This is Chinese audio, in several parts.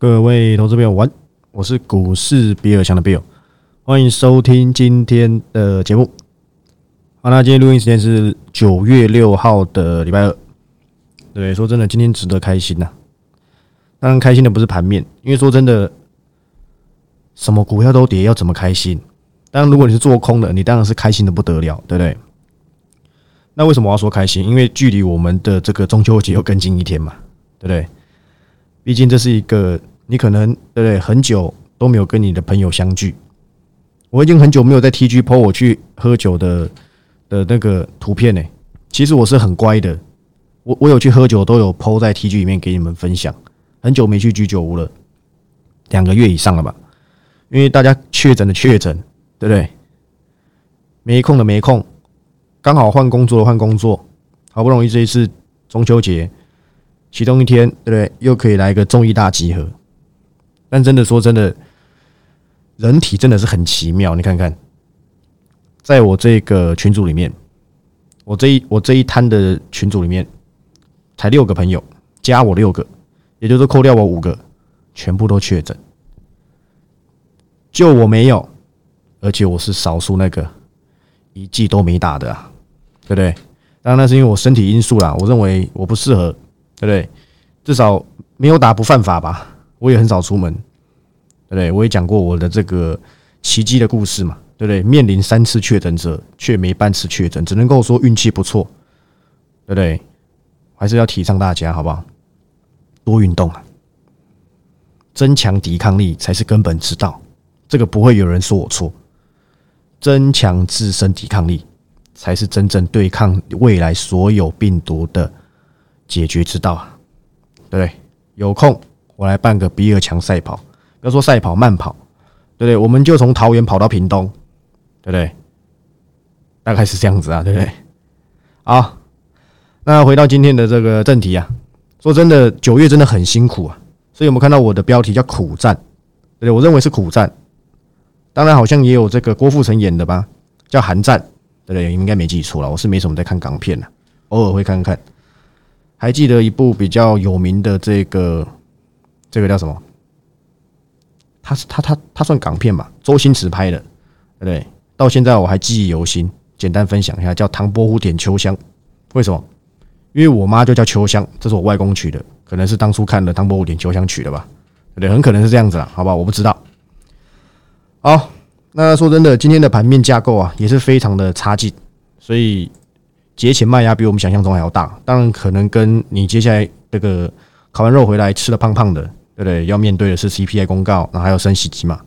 各位投资朋友，晚，我是股市比尔强的 Bill，欢迎收听今天的节目。好，那今天录音时间是九月六号的礼拜二。对，说真的，今天值得开心呐。当然，开心的不是盘面，因为说真的，什么股票都跌，要怎么开心？当然，如果你是做空的，你当然是开心的不得了，对不对？那为什么我要说开心？因为距离我们的这个中秋节又更近一天嘛，对不对？毕竟这是一个你可能对不对很久都没有跟你的朋友相聚，我已经很久没有在 TG PO 我去喝酒的的那个图片呢。其实我是很乖的，我我有去喝酒都有 PO 在 TG 里面给你们分享。很久没去居酒屋了，两个月以上了吧？因为大家确诊的确诊，对不对？没空的没空，刚好换工作换工作，好不容易这一次中秋节。其中一天，对不对？又可以来一个综艺大集合。但真的说真的，人体真的是很奇妙。你看看，在我这个群组里面，我这一我这一摊的群组里面，才六个朋友，加我六个，也就是扣掉我五个，全部都确诊，就我没有，而且我是少数那个一剂都没打的啊，对不对？当然那是因为我身体因素啦，我认为我不适合。对不对？至少没有打不犯法吧？我也很少出门，对不对？我也讲过我的这个奇迹的故事嘛，对不对？面临三次确诊者却没半次确诊，只能够说运气不错，对不对？还是要提倡大家好不好？多运动啊，增强抵抗力才是根本之道。这个不会有人说我错，增强自身抵抗力才是真正对抗未来所有病毒的。解决之道啊，对不对？有空我来办个比尔强赛跑，要说赛跑，慢跑，对不对？我们就从桃园跑到屏东，对不对？大概是这样子啊，对不对？好，那回到今天的这个正题啊，说真的，九月真的很辛苦啊，所以我们看到我的标题叫苦战，对对？我认为是苦战，当然好像也有这个郭富城演的吧，叫寒战，对不对？应该没记错了，我是没什么在看港片的，偶尔会看看。还记得一部比较有名的这个，这个叫什么？他是他他他算港片吧？周星驰拍的，对不对？到现在我还记忆犹新。简单分享一下，叫《唐伯虎点秋香》。为什么？因为我妈就叫秋香，这是我外公取的，可能是当初看了《唐伯虎点秋香》取的吧？对，很可能是这样子啦，好吧？我不知道。好，那说真的，今天的盘面架构啊，也是非常的差劲，所以。节前卖压比我们想象中还要大，当然可能跟你接下来这个烤完肉回来吃的胖胖的，对不对？要面对的是 CPI 公告，然后还有升息机嘛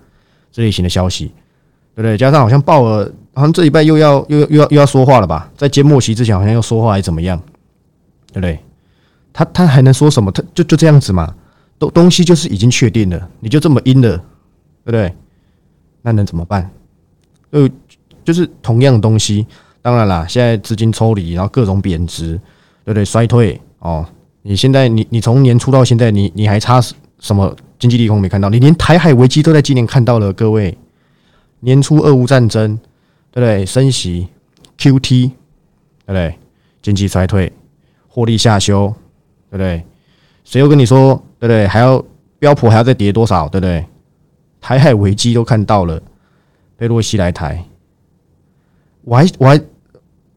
这类型的消息，对不对？加上好像鲍尔好像这礼拜又要又又要又要说话了吧？在揭末期之前好像要说话还是怎么样，对不对？他他还能说什么？他就就这样子嘛？东东西就是已经确定了，你就这么阴了，对不对？那能怎么办？就就是同样的东西。当然啦，现在资金抽离，然后各种贬值，对不对？衰退哦，你现在你你从年初到现在，你你还差什么经济利空没看到？你连台海危机都在今年看到了，各位，年初俄乌战争，对不对？升息，QT，对不对？经济衰退，获利下修，对不对？谁又跟你说，对不对？还要标普还要再跌多少，对不对？台海危机都看到了，贝洛西来台，我还我还。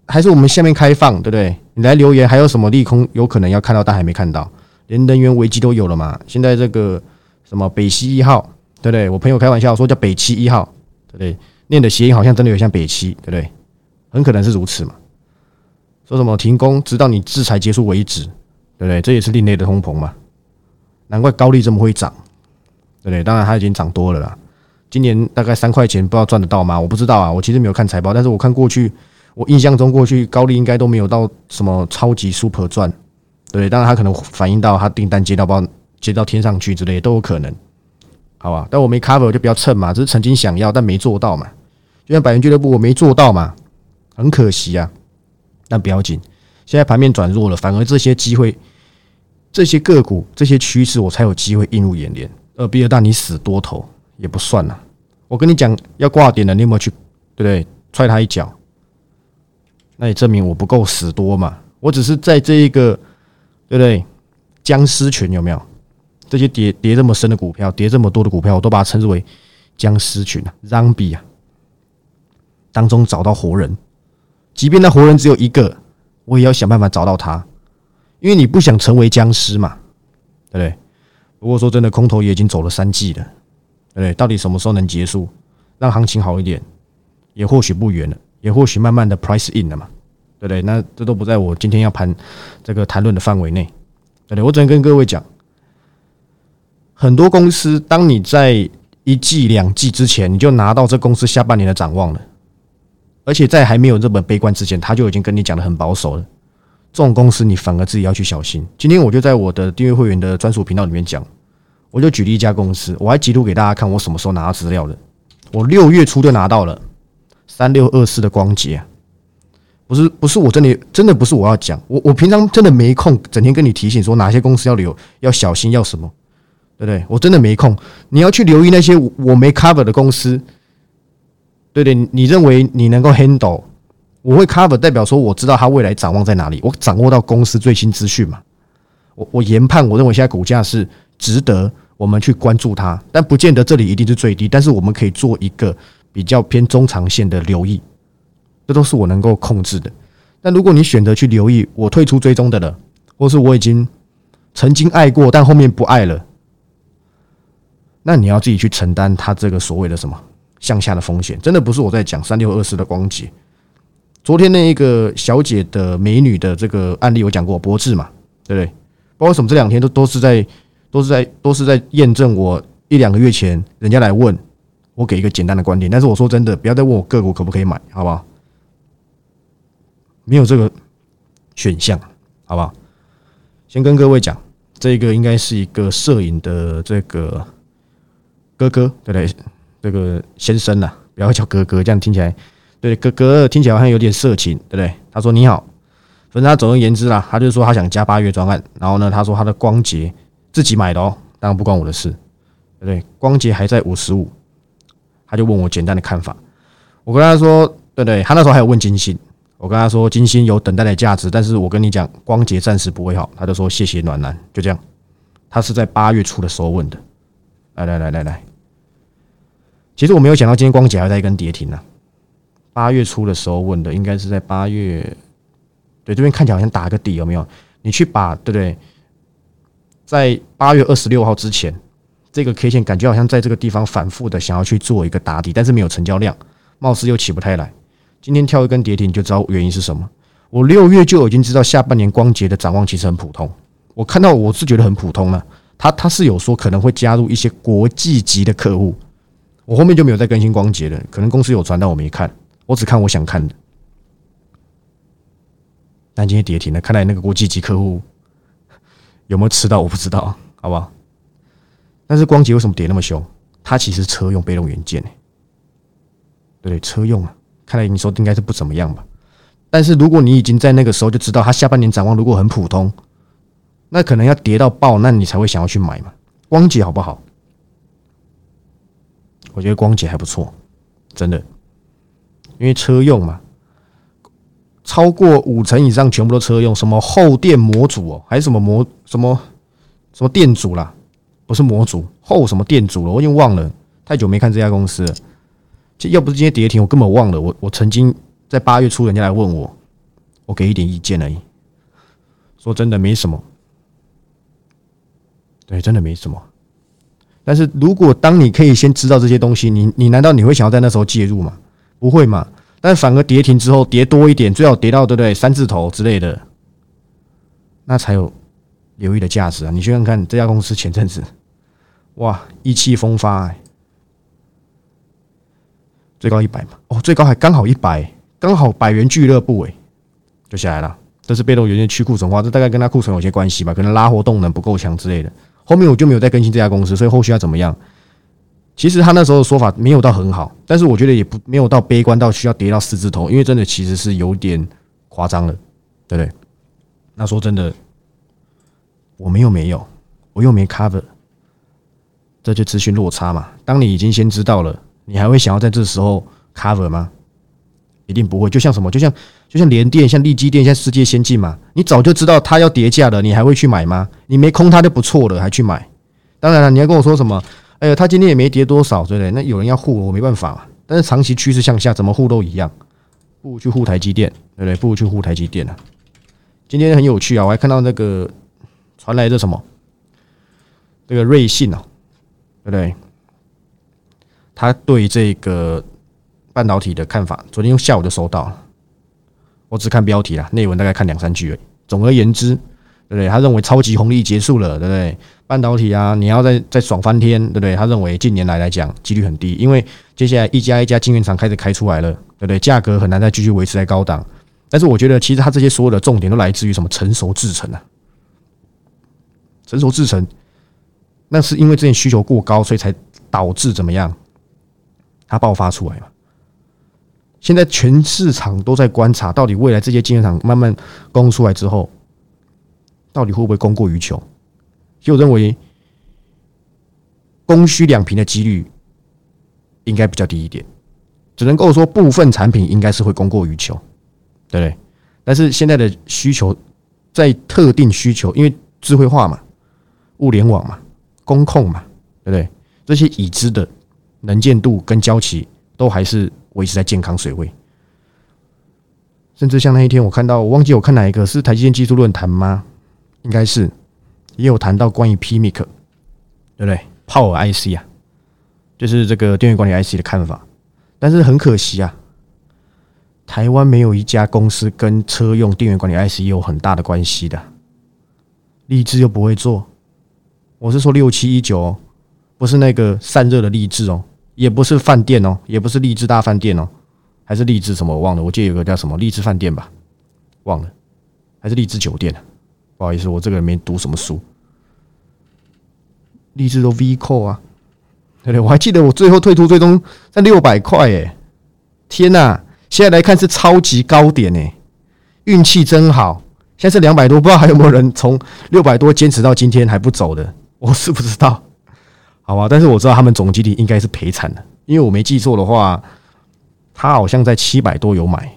还是我们下面开放，对不对？你来留言，还有什么利空有可能要看到，但还没看到，连能源危机都有了嘛？现在这个什么北溪一号，对不对？我朋友开玩笑说叫北七一号，对不对？念的谐音好像真的有像北七，对不对？很可能是如此嘛？说什么停工，直到你制裁结束为止，对不对？这也是另类的通膨嘛？难怪高利这么会涨，对不对？当然它已经涨多了啦。今年大概三块钱，不知道赚得到吗？我不知道啊，我其实没有看财报，但是我看过去。我印象中，过去高利应该都没有到什么超级 super 赚，对，当然他可能反映到他订单接到包接到天上去之类都有可能，好吧？但我没 cover 就不要蹭嘛，只是曾经想要但没做到嘛，就像百元俱乐部我没做到嘛，很可惜啊。但不要紧，现在盘面转弱了，反而这些机会、这些个股、这些趋势，我才有机会映入眼帘。呃，比尔大，你死多头也不算了。我跟你讲要挂点了，你有没有去？对不对？踹他一脚。那也证明我不够死多嘛？我只是在这一个，对不对？僵尸群有没有？这些跌跌这么深的股票，跌这么多的股票，我都把它称之为僵尸群啊，zombie 啊，当中找到活人，即便那活人只有一个，我也要想办法找到他，因为你不想成为僵尸嘛，对不对？不过说真的，空头也已经走了三季了，对不对？到底什么时候能结束，让行情好一点，也或许不远了，也或许慢慢的 price in 了嘛，对不对？那这都不在我今天要盘这个谈论的范围内，对不对？我只能跟各位讲。很多公司，当你在一季、两季之前，你就拿到这公司下半年的展望了，而且在还没有这么悲观之前，他就已经跟你讲的很保守了。这种公司，你反而自己要去小心。今天我就在我的订阅会员的专属频道里面讲，我就举例一家公司，我还截图给大家看，我什么时候拿到资料的？我六月初就拿到了三六二四的光洁，不是不是，我真的真的不是我要讲，我我平常真的没空，整天跟你提醒说哪些公司要留，要小心，要什么。对不对？我真的没空。你要去留意那些我没 cover 的公司，对对，你认为你能够 handle？我会 cover，代表说我知道它未来展望在哪里，我掌握到公司最新资讯嘛。我我研判，我认为现在股价是值得我们去关注它，但不见得这里一定是最低。但是我们可以做一个比较偏中长线的留意，这都是我能够控制的。但如果你选择去留意我退出追踪的了，或是我已经曾经爱过，但后面不爱了。那你要自己去承担他这个所谓的什么向下的风险，真的不是我在讲三六二四的光洁。昨天那一个小姐的美女的这个案例，我讲过博智嘛，对不对？包括什么这两天都都是在都是在都是在验证我一两个月前人家来问我给一个简单的观点，但是我说真的，不要再问我个股可不可以买，好不好？没有这个选项，好不好？先跟各位讲，这个应该是一个摄影的这个。哥哥，对不对？这个先生呐，不要叫哥哥，这样听起来，对哥哥听起来好像有点色情，对不对？他说你好，反正他总而言之啦，他就说他想加八月专案，然后呢，他说他的光洁自己买的哦，当然不关我的事，对不对？光洁还在五十五，他就问我简单的看法，我跟他说，对不对？他那时候还有问金星，我跟他说金星有等待的价值，但是我跟你讲，光洁暂时不会好，他就说谢谢暖男，就这样，他是在八月初的时候问的。来来来来来，其实我没有想到今天光洁还在一根跌停呢。八月初的时候问的，应该是在八月，对这边看起来好像打个底，有没有？你去把对不对？在八月二十六号之前，这个 K 线感觉好像在这个地方反复的想要去做一个打底，但是没有成交量，貌似又起不太来。今天跳一根跌停，你就知道原因是什么。我六月就已经知道下半年光洁的展望其实很普通，我看到我是觉得很普通了。他他是有说可能会加入一些国际级的客户，我后面就没有再更新光洁了，可能公司有传，但我没看，我只看我想看的。但今天跌停了，看来那个国际级客户有没有吃到我不知道，好不好？但是光洁为什么跌那么凶？它其实车用被动元件，对对？车用啊，看来你说应该是不怎么样吧？但是如果你已经在那个时候就知道它下半年展望如果很普通。那可能要跌到爆，那你才会想要去买嘛？光洁好不好？我觉得光洁还不错，真的，因为车用嘛，超过五成以上全部都车用，什么后电模组哦，还是什么模什么什么电阻啦，不是模组后什么电阻了，我已经忘了，太久没看这家公司了。这要不是今天跌停，我根本忘了。我我曾经在八月初人家来问我，我给一点意见而已。说真的，没什么。对，真的没什么。但是如果当你可以先知道这些东西，你你难道你会想要在那时候介入吗？不会嘛？但反而跌停之后跌多一点，最好跌到对不对三字头之类的，那才有留意的价值啊！你去看看这家公司前阵子，哇，意气风发，最高一百嘛，哦，最高还刚好一百，刚好百元俱乐部哎，就下来了。这是被动元件去库存化，这大概跟它库存有些关系吧？可能拉货动能不够强之类的。后面我就没有再更新这家公司，所以后续要怎么样？其实他那时候的说法没有到很好，但是我觉得也不没有到悲观到需要跌到四字头，因为真的其实是有点夸张了，对不对？那说真的，我们又没有，我又没 cover，这就资讯落差嘛。当你已经先知道了，你还会想要在这时候 cover 吗？一定不会。就像什么？就像就像联电、像利基电、像世界先进嘛，你早就知道它要跌价了，你还会去买吗？你没空它就不错了，还去买？当然了，你要跟我说什么？哎呀，它今天也没跌多少，对不对？那有人要护我，没办法。但是长期趋势向下，怎么护都一样，不如去护台积电，对不对？不如去护台积电啊。今天很有趣啊，我还看到那个传来的什么，这个瑞信啊，对不对？他对这个半导体的看法，昨天下午就收到了。我只看标题啦，内文大概看两三句而已。总而言之，对不对？他认为超级红利结束了，对不对？半导体啊，你要再再爽翻天，对不对？他认为近年来来讲几率很低，因为接下来一家一家晶圆厂开始开出来了，对不对？价格很难再继续维持在高档。但是我觉得，其实他这些所有的重点都来自于什么？成熟制程啊，成熟制程，那是因为之前需求过高，所以才导致怎么样？它爆发出来嘛？现在全市场都在观察，到底未来这些晶圆厂慢慢供出来之后，到底会不会供过于求？就认为供需两平的几率应该比较低一点，只能够说部分产品应该是会供过于求，对不对？但是现在的需求在特定需求，因为智慧化嘛、物联网嘛、工控嘛，对不对？这些已知的能见度跟交期都还是维持在健康水位，甚至像那一天我看到，我忘记我看哪一个是台积电技术论坛吗？应该是。也有谈到关于 PMIC，对不对？Power IC 啊，就是这个电源管理 IC 的看法。但是很可惜啊，台湾没有一家公司跟车用电源管理 IC 有很大的关系的。立志又不会做，我是说六七一九，不是那个散热的立志哦，也不是饭店哦，也不是立志大饭店哦，还是立志什么我忘了，我记得有个叫什么立志饭店吧，忘了，还是立志酒店不好意思，我这个人没读什么书。励志都 V 扣啊，对对？我还记得我最后退出最终在六百块哎，天哪！现在来看是超级高点哎，运气真好。现在是两百多，不知道还有没有人从六百多坚持到今天还不走的？我是不知道，好吧？但是我知道他们总经理应该是赔惨了，因为我没记错的话，他好像在七百多有买，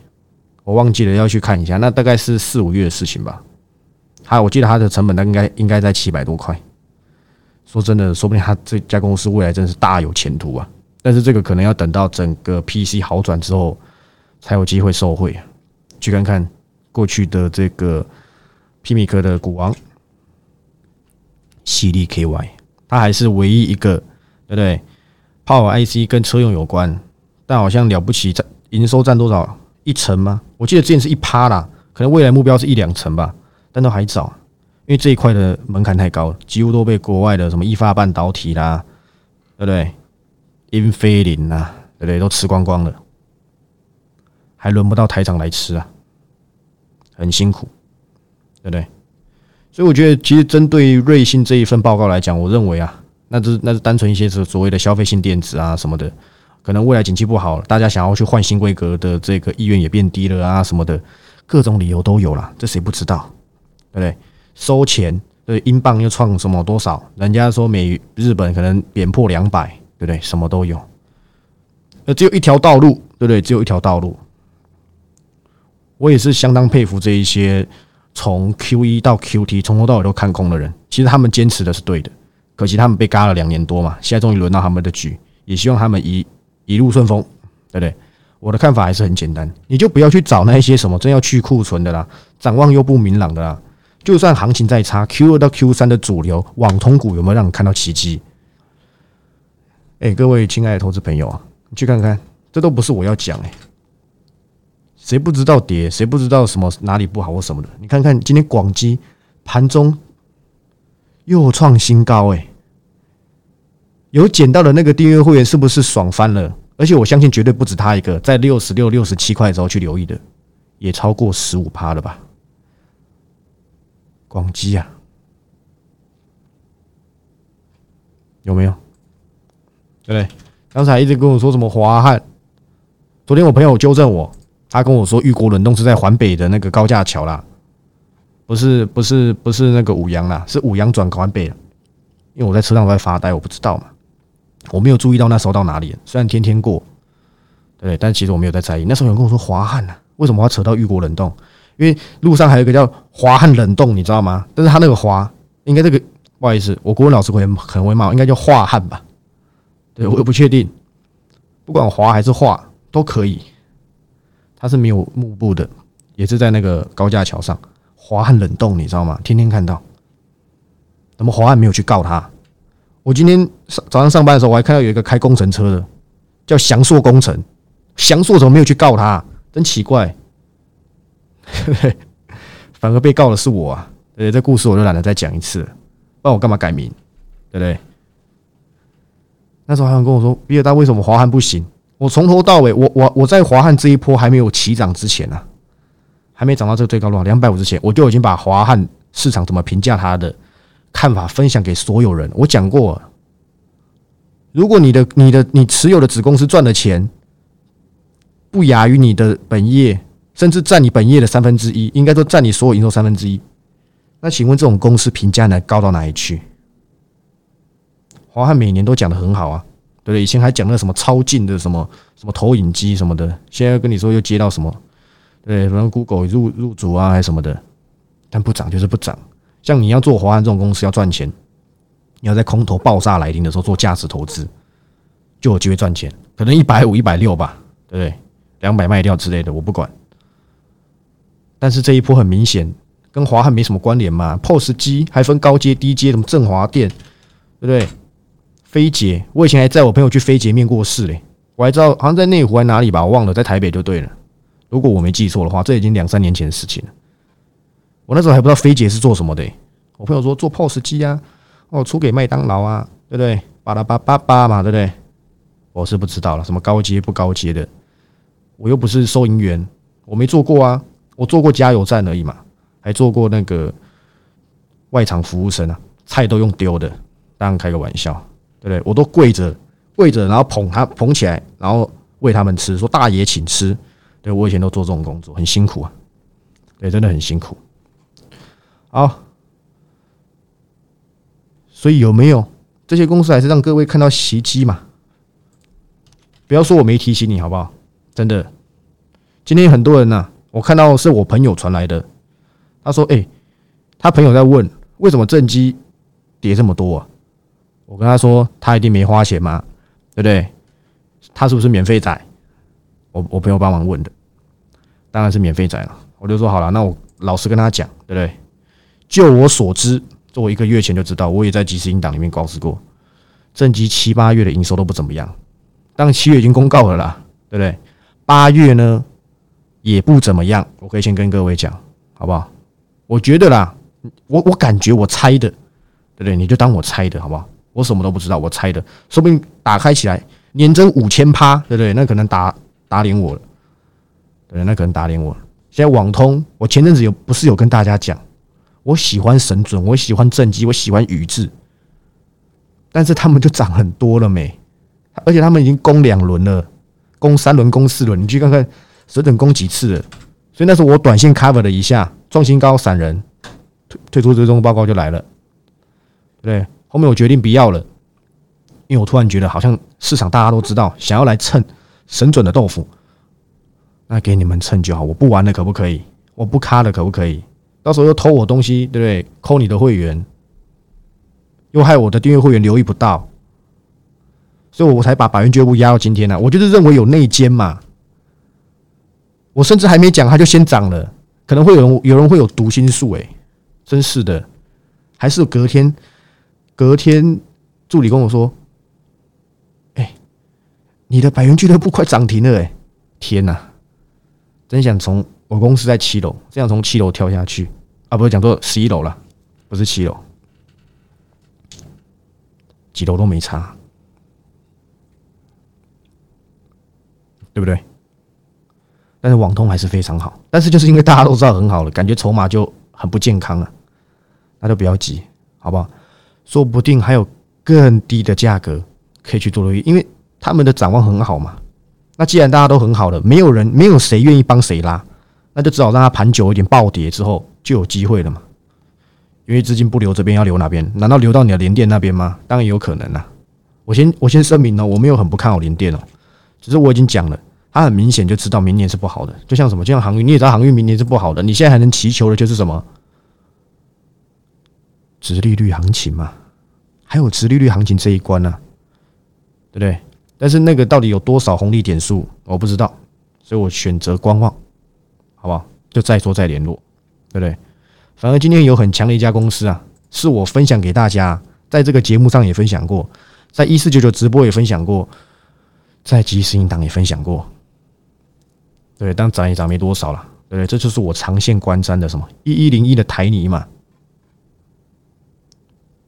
我忘记了要去看一下。那大概是四五月的事情吧。他我记得他的成本，那应该应该在七百多块。说真的，说不定他这家公司未来真是大有前途啊！但是这个可能要等到整个 PC 好转之后，才有机会受惠。去看看过去的这个 P 米克的股王，犀利 KY，他还是唯一一个，对不对？Power IC 跟车用有关，但好像了不起，占营收占多少？一成吗？我记得之前是一趴啦，可能未来目标是一两成吧。但都还早，因为这一块的门槛太高了，几乎都被国外的什么易发半导体啦，对不对？英飞凌呐，对不对？都吃光光了，还轮不到台长来吃啊，很辛苦，对不对？所以我觉得，其实针对瑞信这一份报告来讲，我认为啊，那是那是单纯一些是所谓的消费性电子啊什么的，可能未来景气不好，大家想要去换新规格的这个意愿也变低了啊什么的，各种理由都有了，这谁不知道？对不对？收钱，对英镑又创什么多少？人家说美日本可能贬破两百，对不对？什么都有，那，只有一条道路，对不对？只有一条道路。我也是相当佩服这一些从 Q 一到 Q T 从头到尾都看空的人。其实他们坚持的是对的，可惜他们被嘎了两年多嘛，现在终于轮到他们的局，也希望他们一一路顺风，对不对？我的看法还是很简单，你就不要去找那些什么真要去库存的啦，展望又不明朗的啦。就算行情再差，Q 二到 Q 三的主流网通股有没有让你看到奇迹？哎，各位亲爱的投资朋友啊，你去看看，这都不是我要讲哎，谁不知道跌，谁不知道什么哪里不好或什么的？你看看今天广基盘中又创新高哎，有捡到的那个订阅会员是不是爽翻了？而且我相信绝对不止他一个，在六十六、六十七块的时候去留意的，也超过十五趴了吧？广基啊，有没有？对不对？刚才一直跟我说什么华汉，昨天我朋友纠正我，他跟我说玉国冷冻是在环北的那个高架桥啦，不是不是不是那个五羊啦，是五羊转环北。因为我在车上在发呆，我不知道嘛，我没有注意到那时候到哪里。虽然天天过，对，但其实我没有在在意。那时候有人跟我说华汉呢，为什么要扯到玉国冷冻？因为路上还有一个叫华汉冷冻，你知道吗？但是他那个华应该这个不好意思，我国文老师会很会骂，应该叫华汉吧？对我也不确定，不管华还是华都可以。它是没有幕布的，也是在那个高架桥上，华汉冷冻，你知道吗？天天看到。怎么华汉没有去告他？我今天上早上上班的时候，我还看到有一个开工程车的，叫祥硕工程，祥硕怎么没有去告他？真奇怪，反而被告的是我啊！对，这故事我就懒得再讲一次，不然我干嘛改名？对不对？那时候还有人跟我说，比尔大为什么华汉不行？我从头到尾，我我我在华汉这一波还没有起涨之前呢，还没涨到这个最高落两百五之前，我就已经把华汉市场怎么评价它的。看法分享给所有人。我讲过，如果你的、你的、你持有的子公司赚的钱不亚于你的本业，甚至占你本业的三分之一，应该说占你所有营收三分之一，那请问这种公司评价能高到哪里去？华汉每年都讲的很好啊，对？以前还讲那什么超近的什么什么投影机什么的，现在跟你说又接到什么，对，什么 Google 入入主啊，还是什么的，但不涨就是不涨。像你要做华安这种公司要赚钱，你要在空头爆炸来临的时候做价值投资，就有机会赚钱。可能一百五、一百六吧，对不对？两百卖掉之类的，我不管。但是这一波很明显跟华汉没什么关联嘛。POS 机还分高阶、低阶，什么振华电，对不对？飞姐，我以前还载我朋友去飞姐面过试嘞，我还知道好像在内湖还哪里吧，我忘了，在台北就对了。如果我没记错的话，这已经两三年前的事情了。我那时候还不知道飞姐是做什么的，我朋友说做 POS 机啊，哦，出给麦当劳啊，对不对？巴拉巴巴巴嘛，对不对？我是不知道了，什么高阶不高阶的，我又不是收银员，我没做过啊，我做过加油站而已嘛，还做过那个外场服务生啊，菜都用丢的，当然开个玩笑，对？我都跪着跪着，然后捧他捧起来，然后喂他们吃，说大爷请吃，对我以前都做这种工作，很辛苦啊，对，真的很辛苦。好，所以有没有这些公司还是让各位看到袭击嘛？不要说我没提醒你好不好？真的，今天很多人呐，我看到是我朋友传来的，他说：“哎，他朋友在问为什么正机跌这么多啊？”我跟他说：“他一定没花钱嘛，对不对？他是不是免费仔？”我我朋友帮忙问的，当然是免费仔了。我就说好了，那我老实跟他讲，对不对？就我所知，这我一个月前就知道，我也在即时音档里面告诉过，正极七八月的营收都不怎么样，当七月已经公告了啦，对不对？八月呢也不怎么样，我可以先跟各位讲，好不好？我觉得啦，我我感觉我猜的，对不对？你就当我猜的好不好？我什么都不知道，我猜的，说不定打开起来年增五千趴，对不对？那可能打打脸我了，对，那可能打脸我了。现在网通，我前阵子有不是有跟大家讲。我喜欢神准，我喜欢正机，我喜欢宇智，但是他们就涨很多了没？而且他们已经攻两轮了，攻三轮，攻四轮，你去看看神准攻几次了？所以那时候我短线 cover 了一下，创新高闪人退退出追踪报告就来了，对不对，后面我决定不要了，因为我突然觉得好像市场大家都知道，想要来蹭神准的豆腐，那给你们蹭就好，我不玩了可不可以？我不卡了可不可以？到时候又偷我东西，对不对？扣你的会员，又害我的订阅会员留意不到，所以我才把百元俱乐部压到今天呢。我就是认为有内奸嘛。我甚至还没讲，他就先涨了，可能会有人有人会有读心术，哎，真是的。还是隔天，隔天助理跟我说：“哎，你的百元俱乐部快涨停了，哎，天哪！真想从我公司在七楼，真想从七楼跳下去。”啊，不是讲做十一楼了，不是七楼，几楼都没差，对不对？但是网通还是非常好，但是就是因为大家都知道很好了，感觉筹码就很不健康了，那就不要急，好不好？说不定还有更低的价格可以去做留意，因为他们的展望很好嘛。那既然大家都很好了，没有人，没有谁愿意帮谁拉，那就只好让它盘久一点，暴跌之后。就有机会了嘛？因为资金不留这边，要留哪边？难道留到你的联电那边吗？当然有可能啊！我先我先声明哦，我没有很不看好联电哦，只是我已经讲了，他很明显就知道明年是不好的。就像什么，就像航运，你也知道航运明年是不好的。你现在还能祈求的就是什么？殖利率行情嘛，还有殖利率行情这一关呢，对不对？但是那个到底有多少红利点数，我不知道，所以我选择观望，好不好？就再说再联络，对不对？反而今天有很强的一家公司啊，是我分享给大家，在这个节目上也分享过，在一四九九直播也分享过，在即时音档也分享过，对，但涨也涨没多少了，对不对？这就是我长线观瞻的什么一一零一的台泥嘛，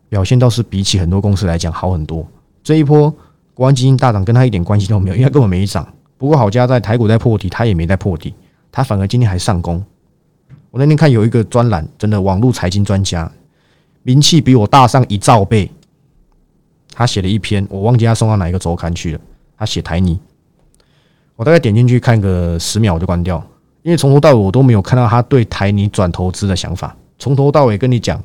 表现倒是比起很多公司来讲好很多。这一波国安基金大涨，跟他一点关系都没有，因为根本没涨。不过好家在台股在破底，他也没在破底，他反而今天还上攻。我那天看有一个专栏，真的网络财经专家，名气比我大上一兆倍。他写了一篇，我忘记他送到哪一个周刊去了。他写台泥，我大概点进去看个十秒我就关掉，因为从头到尾我都没有看到他对台泥转投资的想法。从头到尾跟你讲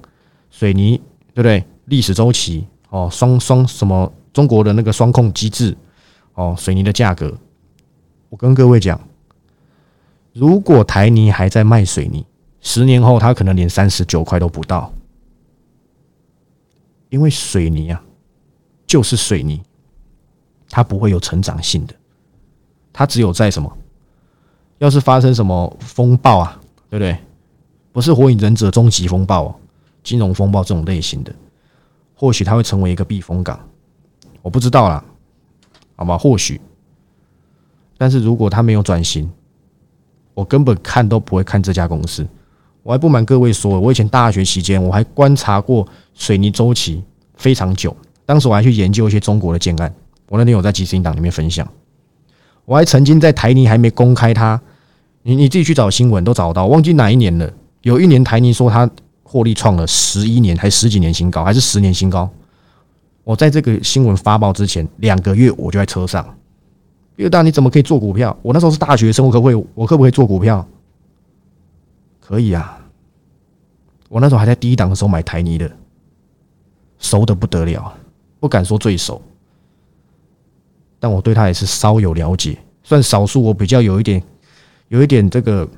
水泥，对不对？历史周期哦，双双什么中国的那个双控机制哦，水泥的价格，我跟各位讲，如果台泥还在卖水泥。十年后，它可能连三十九块都不到，因为水泥啊，就是水泥，它不会有成长性的，它只有在什么？要是发生什么风暴啊，对不对？不是火影忍者终极风暴、金融风暴这种类型的，或许它会成为一个避风港，我不知道啦，好吧？或许，但是如果它没有转型，我根本看都不会看这家公司。我还不瞒各位说，我以前大学期间我还观察过水泥周期非常久。当时我还去研究一些中国的建案。我那天有在即时音档里面分享。我还曾经在台泥还没公开它，你你自己去找新闻都找到，忘记哪一年了。有一年台泥说它获利创了十一年还十几年新高，还是十年新高。我在这个新闻发报之前两个月，我就在车上。岳大，你怎么可以做股票？我那时候是大学生，我可不可以？我可不可以做股票？可以啊，我那时候还在第一档的时候买台泥的，熟的不得了，不敢说最熟，但我对他也是稍有了解，算少数我比较有一点有一点这个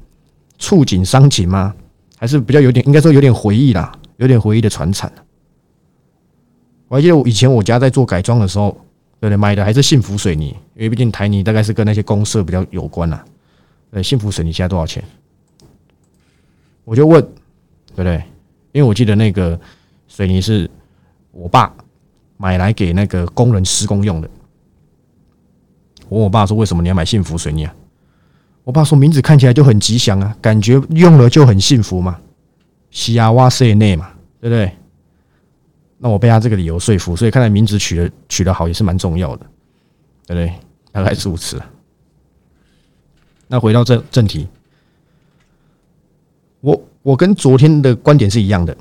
触景伤情吗？还是比较有点应该说有点回忆啦，有点回忆的传承。我还记得我以前我家在做改装的时候，对对，买的还是幸福水泥，因为毕竟台泥大概是跟那些公社比较有关啦。呃，幸福水泥现在多少钱？我就问，对不对？因为我记得那个水泥是我爸买来给那个工人施工用的。我问我爸说：“为什么你要买幸福水泥啊？”我爸说：“名字看起来就很吉祥啊，感觉用了就很幸福嘛，西亚瓦塞内嘛，对不对？”那我被他这个理由说服，所以看来名字取的取得好也是蛮重要的，对不对？大概是如此。那回到正正题。我我跟昨天的观点是一样的，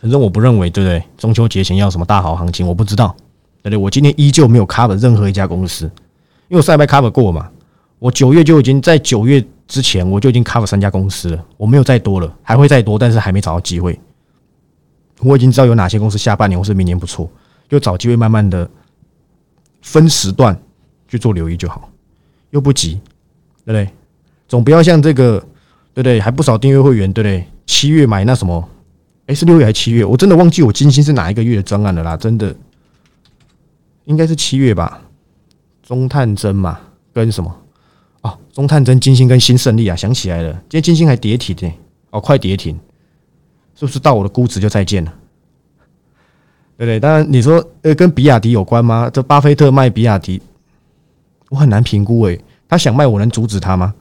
反正我不认为，对不对？中秋节前要什么大好行情，我不知道，对不对？我今天依旧没有 cover 任何一家公司，因为我上礼拜 cover 过嘛，我九月就已经在九月之前我就已经 cover 三家公司了，我没有再多了，还会再多，但是还没找到机会。我已经知道有哪些公司下半年或是明年不错，就找机会慢慢的分时段去做留意就好，又不急，对不对？总不要像这个。对不对？还不少订阅会员，对不对？七月买那什么？哎，是六月还是七月？我真的忘记我金星是哪一个月的专案了啦！真的，应该是七月吧？中探针嘛，跟什么？中探针、金星跟新胜利啊，想起来了，今天金星还跌停呢，哦，快跌停，是不是到我的估值就再见了？对不对？当然，你说呃，跟比亚迪有关吗？这巴菲特卖比亚迪，我很难评估诶，他想卖，我能阻止他吗？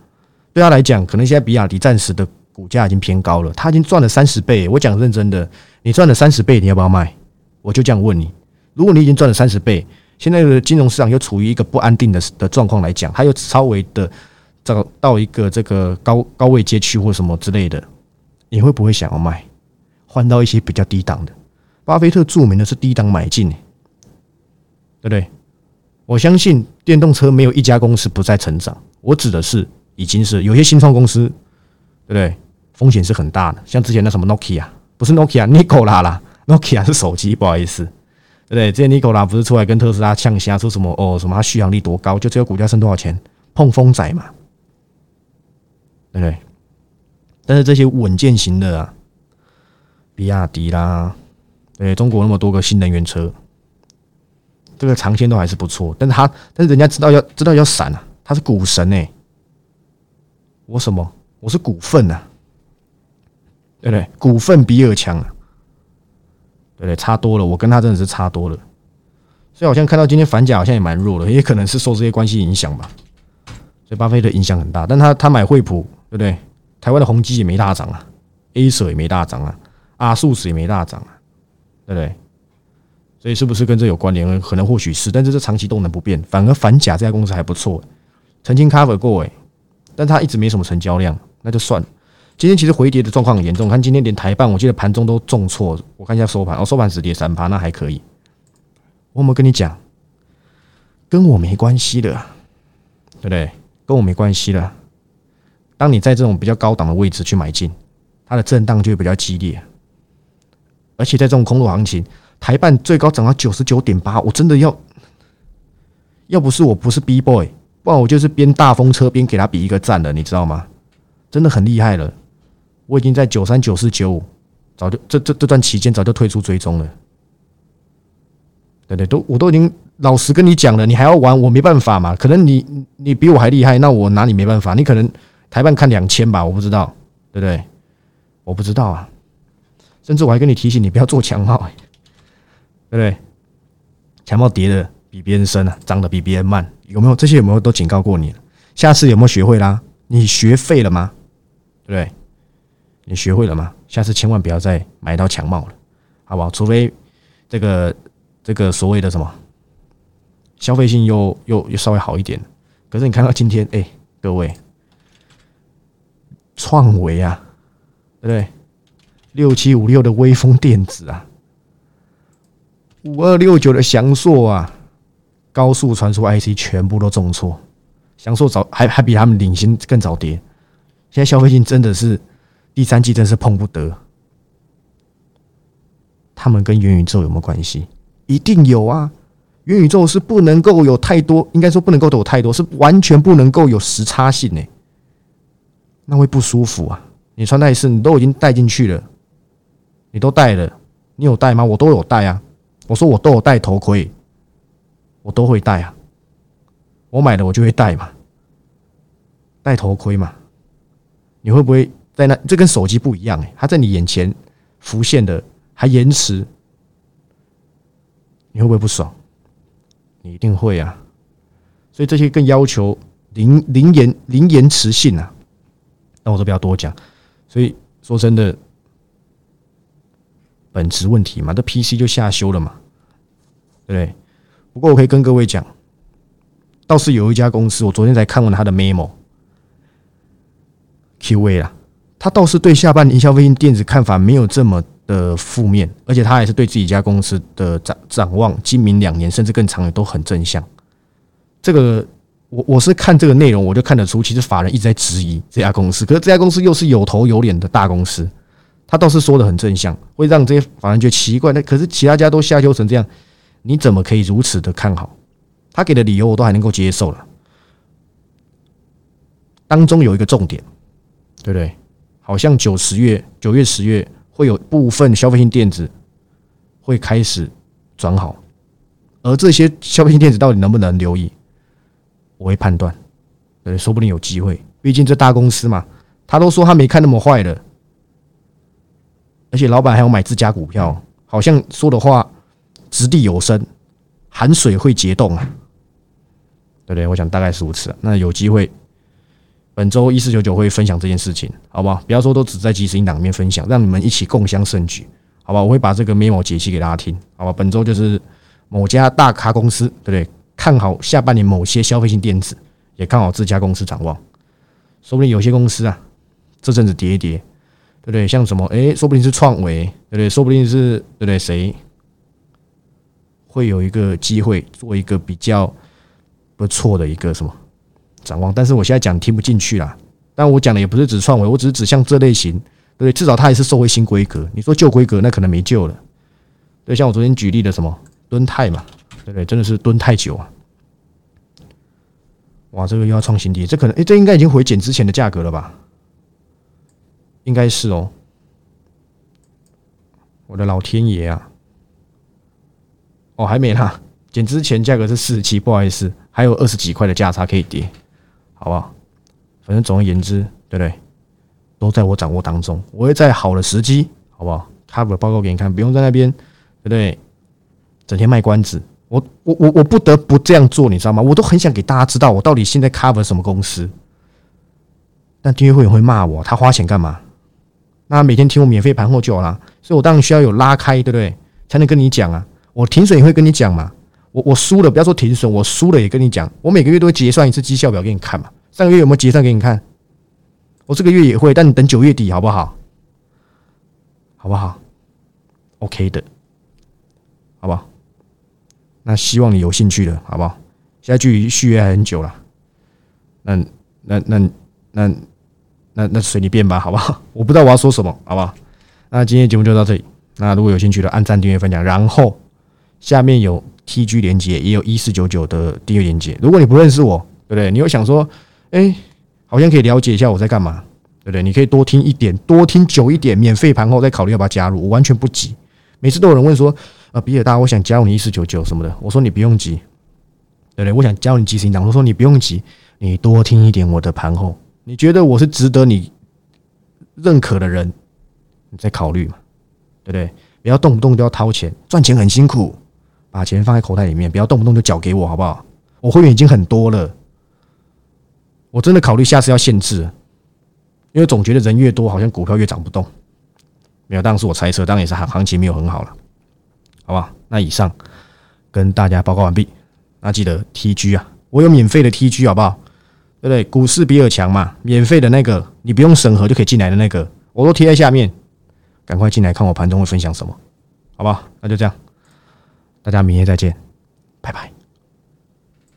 对他来讲，可能现在比亚迪暂时的股价已经偏高了，他已经赚了三十倍。我讲认真的，你赚了三十倍，你要不要卖？我就这样问你：如果你已经赚了三十倍，现在的金融市场又处于一个不安定的的状况来讲，它又稍微的找到一个这个高高位街区或什么之类的，你会不会想要卖，换到一些比较低档的？巴菲特著名的是低档买进，对不对？我相信电动车没有一家公司不再成长，我指的是。已经是有些新创公司，对不对？风险是很大的，像之前那什么 Nokia，不是 Nokia，Nikola 啦，Nokia 是手机，不好意思，对不对？之前 Nikola 不是出来跟特斯拉呛虾，说什么哦什么它续航力多高，就只有股价剩多少钱，碰风仔嘛，对不对？但是这些稳健型的啊，比亚迪啦，对中国那么多个新能源车，这个长线都还是不错。但是他，但是人家知道要知道要闪啊，他是股神哎，我什么？我是股份呐，对不对？股份比尔强啊，对不对？差多了，我跟他真的是差多了。所以好像看到今天反甲好像也蛮弱的，也可能是受这些关系影响吧。所以巴菲特影响很大，但他他买惠普，对不对？台湾的宏基也没大涨啊，A 社也没大涨啊，阿数斯也没大涨啊，对不对？所以是不是跟这有关联？可能或许是，但是这长期动能不变，反而反甲这家公司还不错，曾经 cover 过诶，但他一直没什么成交量，那就算了。今天其实回跌的状况很严重，看今天连台半，我记得盘中都重挫，我看一下收盘，哦，收盘只跌三趴，那还可以。我有没有跟你讲，跟我没关系的，对不对？跟我没关系的。当你在这种比较高档的位置去买进，它的震荡就会比较激烈。而且在这种空头行情，台半最高涨到九十九点八，我真的要，要不是我不是 B boy，不然我就是边大风车边给他比一个赞了，你知道吗？真的很厉害了。我已经在九三九四九五，早就这这这段期间早就退出追踪了。对对，都我都已经老实跟你讲了，你还要玩，我没办法嘛。可能你你比我还厉害，那我拿你没办法。你可能台办看两千吧，我不知道，对不对？我不知道啊。甚至我还跟你提醒你不要做强帽，对不对？强帽叠的比别人深啊，涨的比别人慢，有没有？这些有没有都警告过你？下次有没有学会啦？你学废了吗？对不对？你学会了吗？下次千万不要再买到强帽了，好不好？除非这个。这个所谓的什么消费性又又又稍微好一点，可是你看到今天，哎，各位，创维啊，对不对？六七五六的微风电子啊，五二六九的翔硕啊，高速传输 IC 全部都重挫，翔硕早还还比他们领先更早跌，现在消费性真的是第三季真是碰不得，他们跟元宇宙有没有关系？一定有啊！元宇宙是不能够有太多，应该说不能够有太多，是完全不能够有时差性呢。那会不舒服啊！你穿戴式，你都已经戴进去了，你都戴了，你有戴吗？我都有戴啊！我说我都有戴头盔，我都会戴啊！我买了我就会戴嘛，戴头盔嘛。你会不会在那？这跟手机不一样哎，它在你眼前浮现的还延迟。你会不会不爽？你一定会啊！所以这些更要求零零延零延迟性啊。那我都不要多讲。所以说真的，本质问题嘛，这 PC 就下修了嘛，对不对？不过我可以跟各位讲，倒是有一家公司，我昨天才看完他的 memo，QA 啦，他倒是对下半年消费性电子看法没有这么。的负面，而且他还是对自己家公司的展展望，今明两年甚至更长远都很正向。这个我我是看这个内容，我就看得出，其实法人一直在质疑这家公司，可是这家公司又是有头有脸的大公司，他倒是说的很正向，会让这些法人觉得奇怪。那可是其他家都下修成这样，你怎么可以如此的看好？他给的理由我都还能够接受了。当中有一个重点，对不对？好像九十月、九月、十月。会有部分消费性电子会开始转好，而这些消费性电子到底能不能留意，我会判断，对，说不定有机会。毕竟这大公司嘛，他都说他没看那么坏的，而且老板还要买自家股票，好像说的话掷地有声，含水会结冻啊，对不对？我想大概是如此。那有机会。本周一四九九会分享这件事情，好不好？不要说都只在即时音档里面分享，让你们一起共襄盛举，好吧？我会把这个 memo 解析给大家听，好吧？本周就是某家大咖公司，对不对？看好下半年某些消费性电子，也看好这家公司展望。说不定有些公司啊，这阵子跌一跌，对不对？像什么？诶，说不定是创维，对不对？说不定是对不对？谁会有一个机会做一个比较不错的一个什么？展望，但是我现在讲听不进去啦。但我讲的也不是指创维，我只是指向这类型，对？至少它也是收回新规格。你说旧规格，那可能没救了。对，像我昨天举例的什么蹲泰嘛，对不对？真的是蹲太久啊！哇，这个又要创新低，这可能诶，这应该已经回减之前的价格了吧？应该是哦。我的老天爷啊！哦，还没啦，减之前价格是四十七，不好意思，还有二十几块的价差可以跌，好不好？反正总而言之，对不对？都在我掌握当中，我会在好的时机，好不好？cover 报告给你看，不用在那边，对不对？整天卖关子，我我我我不得不这样做，你知道吗？我都很想给大家知道我到底现在 cover 什么公司，但订阅会员会骂我，他花钱干嘛？那每天听我免费盘后就好啦，所以我当然需要有拉开，对不对？才能跟你讲啊。我停损也会跟你讲嘛。我我输了，不要说停损，我输了也跟你讲。我每个月都会结算一次绩效表给你看嘛。上个月有没有结算给你看？我这个月也会，但你等九月底好不好？好不好？OK 的，好不好？那希望你有兴趣的，好不好？现在距离续约还很久了，那那那那那那随你便吧，好不好？我不知道我要说什么，好不好？那今天节目就到这里。那如果有兴趣的，按赞、订阅、分享，然后下面有 TG 连接，也有一四九九的订阅连接。如果你不认识我，对不对？你又想说，哎。好像可以了解一下我在干嘛，对不对？你可以多听一点，多听久一点，免费盘后再考虑要不要加入。我完全不急，每次都有人问说：“啊，比尔大，我想加入你一四九九什么的。”我说：“你不用急，对不对？我想加入你即时引导。”我说：“你不用急，你多听一点我的盘后，你觉得我是值得你认可的人，你再考虑嘛，对不对？不要动不动就要掏钱，赚钱很辛苦，把钱放在口袋里面，不要动不动就缴给我，好不好？我会员已经很多了。”我真的考虑下次要限制，因为总觉得人越多，好像股票越涨不动。没有，当然是我猜测，当然也是行行情没有很好了，好吧？那以上跟大家报告完毕。那记得 TG 啊，我有免费的 TG，好不好？对不对？股市比尔强嘛，免费的那个，你不用审核就可以进来的那个，我都贴在下面，赶快进来看我盘中会分享什么，好不好？那就这样，大家明天再见，拜拜。